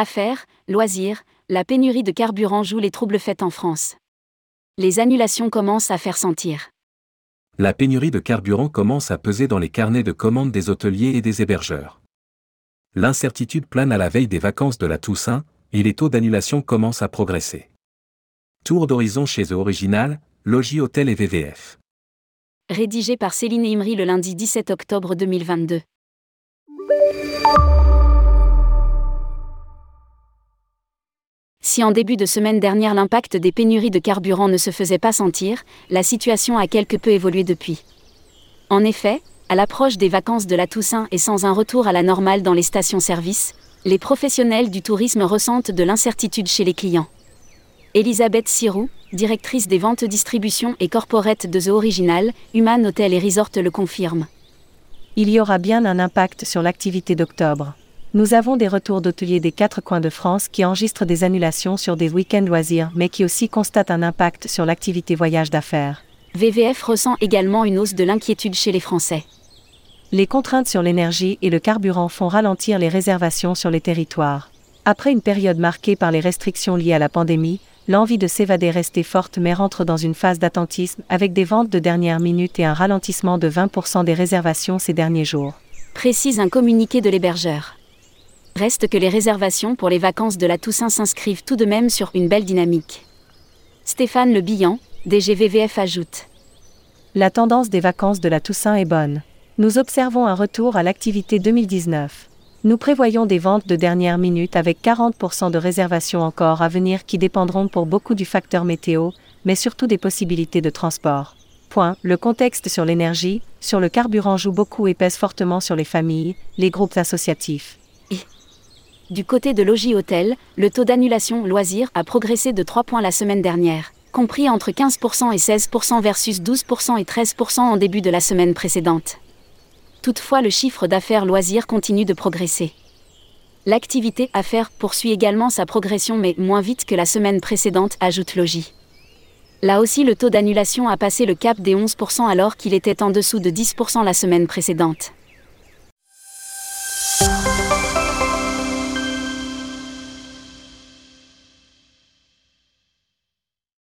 Affaires, loisirs, la pénurie de carburant joue les troubles faits en France. Les annulations commencent à faire sentir. La pénurie de carburant commence à peser dans les carnets de commandes des hôteliers et des hébergeurs. L'incertitude plane à la veille des vacances de la Toussaint, et les taux d'annulation commencent à progresser. Tour d'horizon chez The Original, Logis Hôtel et VVF. Rédigé par Céline Imri le lundi 17 octobre 2022. Si en début de semaine dernière l'impact des pénuries de carburant ne se faisait pas sentir, la situation a quelque peu évolué depuis. En effet, à l'approche des vacances de la Toussaint et sans un retour à la normale dans les stations-service, les professionnels du tourisme ressentent de l'incertitude chez les clients. Elisabeth Sirou, directrice des ventes distribution et corporate de The Original, Human Hotel et Resort le confirme. Il y aura bien un impact sur l'activité d'octobre. Nous avons des retours d'hôteliers des quatre coins de France qui enregistrent des annulations sur des week-ends loisirs mais qui aussi constatent un impact sur l'activité voyage d'affaires. VVF ressent également une hausse de l'inquiétude chez les Français. Les contraintes sur l'énergie et le carburant font ralentir les réservations sur les territoires. Après une période marquée par les restrictions liées à la pandémie, l'envie de s'évader restait forte mais rentre dans une phase d'attentisme avec des ventes de dernière minute et un ralentissement de 20% des réservations ces derniers jours. Précise un communiqué de l'hébergeur. Reste que les réservations pour les vacances de la Toussaint s'inscrivent tout de même sur une belle dynamique. Stéphane Le Billan, DGVVF ajoute. La tendance des vacances de la Toussaint est bonne. Nous observons un retour à l'activité 2019. Nous prévoyons des ventes de dernière minute avec 40% de réservations encore à venir qui dépendront pour beaucoup du facteur météo, mais surtout des possibilités de transport. Point. Le contexte sur l'énergie, sur le carburant joue beaucoup et pèse fortement sur les familles, les groupes associatifs. Du côté de Logis Hôtel, le taux d'annulation loisirs a progressé de 3 points la semaine dernière, compris entre 15% et 16% versus 12% et 13% en début de la semaine précédente. Toutefois, le chiffre d'affaires loisirs continue de progresser. L'activité affaires poursuit également sa progression mais moins vite que la semaine précédente, ajoute Logis. Là aussi, le taux d'annulation a passé le cap des 11% alors qu'il était en dessous de 10% la semaine précédente.